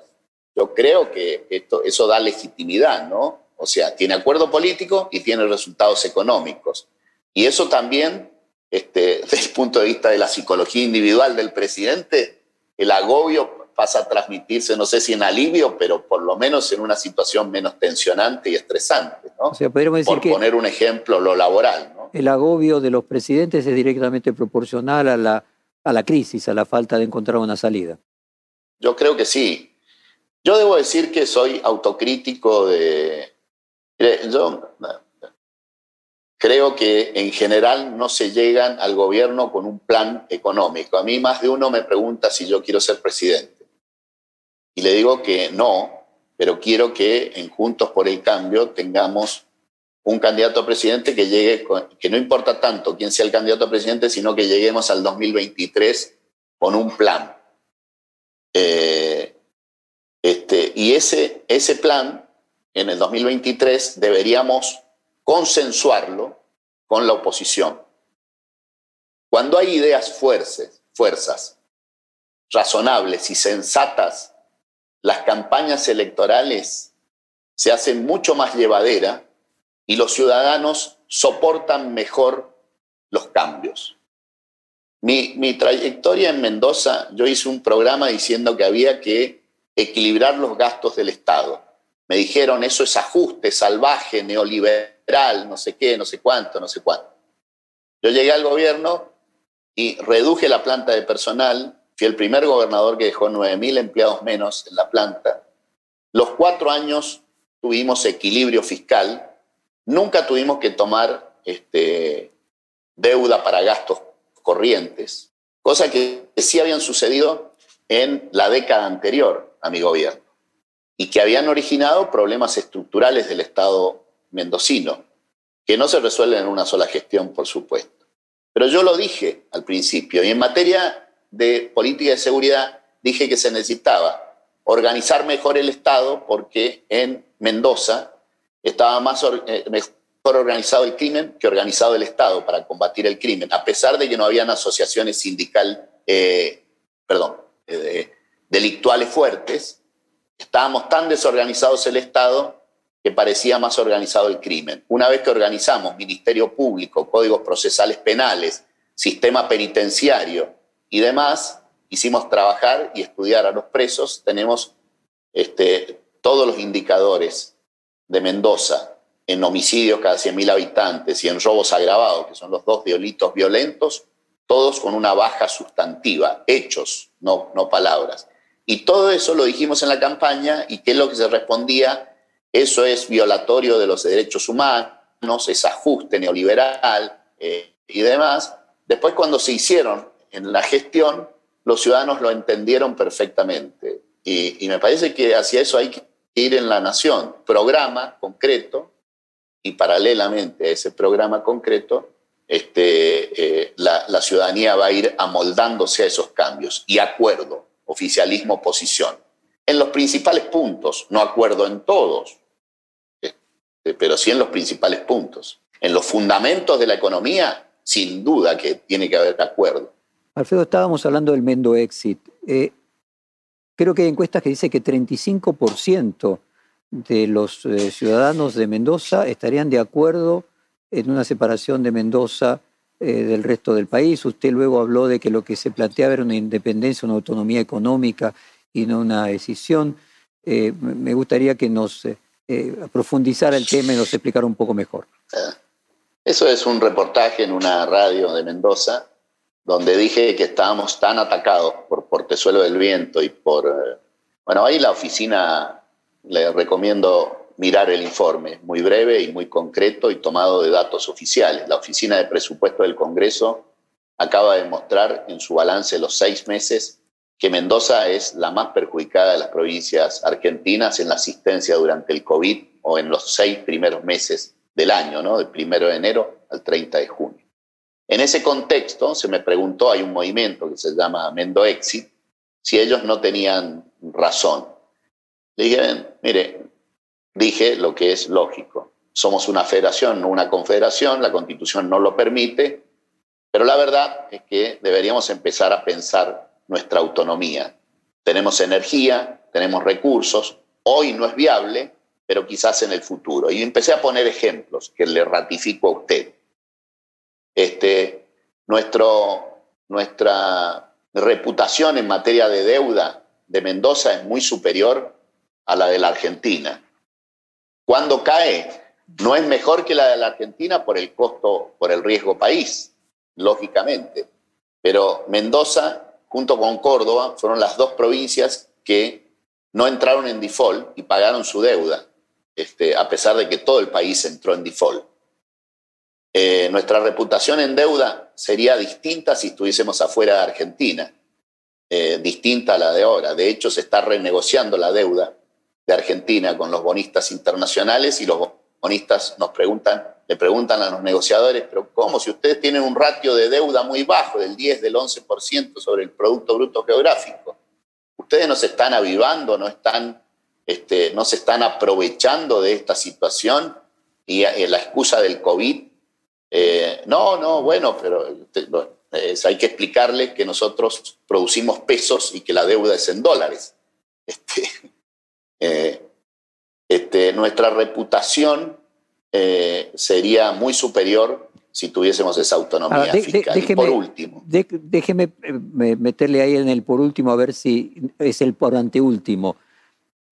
Yo creo que esto, eso da legitimidad, ¿no? O sea, tiene acuerdo político y tiene resultados económicos. Y eso también, este, desde el punto de vista de la psicología individual del presidente, el agobio pasa a transmitirse, no sé si en alivio, pero por lo menos en una situación menos tensionante y estresante. ¿no? O sea, podríamos decir por poner un ejemplo, lo laboral. ¿no? El agobio de los presidentes es directamente proporcional a la, a la crisis, a la falta de encontrar una salida. Yo creo que sí. Yo debo decir que soy autocrítico de... Yo creo que en general no se llegan al gobierno con un plan económico. A mí más de uno me pregunta si yo quiero ser presidente. Y le digo que no, pero quiero que en Juntos por el Cambio tengamos un candidato a presidente que llegue, que no importa tanto quién sea el candidato a presidente, sino que lleguemos al 2023 con un plan. Eh, este, y ese, ese plan en el 2023 deberíamos consensuarlo con la oposición. Cuando hay ideas fuertes, fuerzas razonables y sensatas, las campañas electorales se hacen mucho más llevadera y los ciudadanos soportan mejor los cambios. Mi, trayectoria en Mendoza, yo hice un programa diciendo que había que equilibrar los gastos del Estado. Me dijeron, eso es ajuste salvaje, neoliberal, no sé qué, no sé cuánto, no sé cuánto. Yo llegué al gobierno y reduje la planta de personal. Fui el primer gobernador que dejó 9.000 empleados menos en la planta. Los cuatro años tuvimos equilibrio fiscal. Nunca tuvimos que tomar este, deuda para gastos corrientes, cosa que sí habían sucedido en la década anterior a mi gobierno y que habían originado problemas estructurales del Estado mendocino, que no se resuelven en una sola gestión, por supuesto. Pero yo lo dije al principio, y en materia de política de seguridad dije que se necesitaba organizar mejor el Estado porque en Mendoza estaba más eh, mejor organizado el crimen que organizado el Estado para combatir el crimen, a pesar de que no habían asociaciones sindical, eh, perdón, eh, delictuales fuertes, estábamos tan desorganizados el Estado que parecía más organizado el crimen. Una vez que organizamos Ministerio Público, códigos procesales penales, sistema penitenciario y demás, hicimos trabajar y estudiar a los presos, tenemos este, todos los indicadores de Mendoza en homicidios cada 100.000 habitantes y en robos agravados, que son los dos delitos violentos, todos con una baja sustantiva, hechos, no, no palabras. Y todo eso lo dijimos en la campaña y qué es lo que se respondía eso es violatorio de los derechos humanos, es ajuste neoliberal eh, y demás. Después cuando se hicieron en la gestión, los ciudadanos lo entendieron perfectamente. Y, me parece que hacia eso hay que ir en la nación. Programa concreto y paralelamente a ese programa concreto, este, eh, la, la ciudadanía va a ir amoldándose a esos cambios. Y acuerdo, oficialismo, oposición en los principales puntos, no acuerdo en todos, este, pero sí en los principales puntos. En los fundamentos de la economía, sin duda que tiene que haber acuerdo. Alfredo, estábamos hablando del Mendo Exit. Eh, creo que hay encuestas que dicen que 35% de los eh, ciudadanos de Mendoza estarían de acuerdo en una separación de Mendoza eh, del resto del país. Usted luego habló de que lo que se planteaba era una independencia, una autonomía económica y no una decisión. Me gustaría que nos profundizara el tema y nos explicara un poco mejor. Eso es un reportaje en una radio de Mendoza, donde dije que estábamos tan atacados por Portezuelo del Viento y por... bueno, ahí la oficina le recomiendo mirar el informe, muy breve y muy concreto y tomado de datos oficiales. La Oficina de Presupuesto del Congreso acaba de mostrar en su balance los seis meses que Mendoza es la más perjudicada de las provincias argentinas en la asistencia durante el COVID o en los seis primeros meses del año, ¿no? del primero de enero al 30 de junio. En ese contexto se me preguntó, hay un movimiento que se llama Mendoexit, si ellos no tenían razón. Le dije, mire, dije lo que es lógico. Somos una federación, no una confederación, la constitución no lo permite, pero la verdad es que deberíamos empezar a pensar nuestra autonomía. Tenemos energía, tenemos recursos, hoy no es viable, pero quizás en el futuro. Y empecé a poner ejemplos que le ratifico a usted. Este, nuestra reputación en materia de deuda de Mendoza es muy superior a la de la Argentina. Cuando cae, no es mejor que la de la Argentina por el costo, por el riesgo país, lógicamente. Pero Mendoza junto con Córdoba, fueron las dos provincias que no entraron en default y pagaron su deuda, este, a pesar de que todo el país entró en default. Eh, nuestra reputación en deuda sería distinta si estuviésemos afuera de Argentina, eh, distinta a la de ahora. De hecho, se está renegociando la deuda de Argentina con los bonistas internacionales y los bonistas nos preguntan le preguntan a los negociadores, pero ¿cómo? Si ustedes tienen un ratio de deuda muy bajo, del 10, del 11% sobre el Producto Bruto Geográfico, ustedes no se están avivando, no están este, no se están aprovechando de esta situación y la excusa del COVID. Eh, no, no, bueno, pero hay que explicarle que nosotros producimos pesos y que la deuda es en dólares. Este, eh, este, nuestra reputación eh, sería muy superior si tuviésemos esa autonomía fiscal. por último. déjeme meterle ahí en el por último a ver si es el por anteúltimo.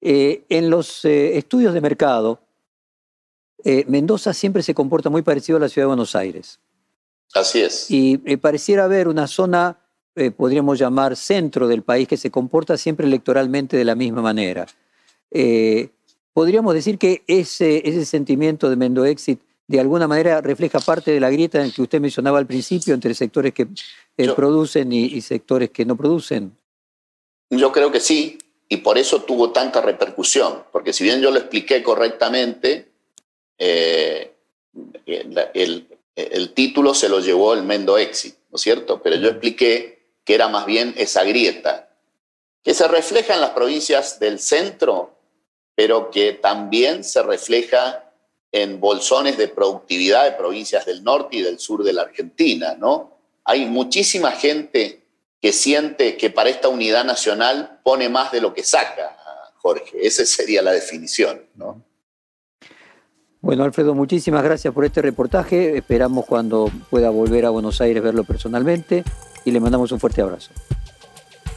En los estudios de mercado, eh, Mendoza siempre se comporta muy parecido a la ciudad de Buenos Aires. Así es. Y pareciera haber una zona, podríamos llamar centro del país, que se comporta siempre electoralmente de la misma manera. podríamos decir que ese, ese sentimiento de Mendoexit de alguna manera refleja parte de la grieta en que usted mencionaba al principio entre sectores que producen y sectores que no producen. Yo creo que sí, y por eso tuvo tanta repercusión, porque si bien yo lo expliqué correctamente, eh, el, el, título se lo llevó el Mendo Exit, ¿no es cierto? Pero yo expliqué que era más bien esa grieta, que se refleja en las provincias del centro, pero que también se refleja en bolsones de productividad de provincias del norte y del sur de la Argentina, ¿no? Hay muchísima gente que siente que para esta unidad nacional pone más de lo que saca, Jorge. Esa sería la definición, ¿no? Bueno, Alfredo, muchísimas gracias por este reportaje. Esperamos cuando pueda volver a Buenos Aires verlo personalmente y le mandamos un fuerte abrazo.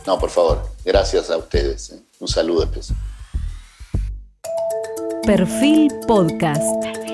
No, por favor. Gracias a ustedes. ¿eh? Un saludo especial. Perfil Podcast.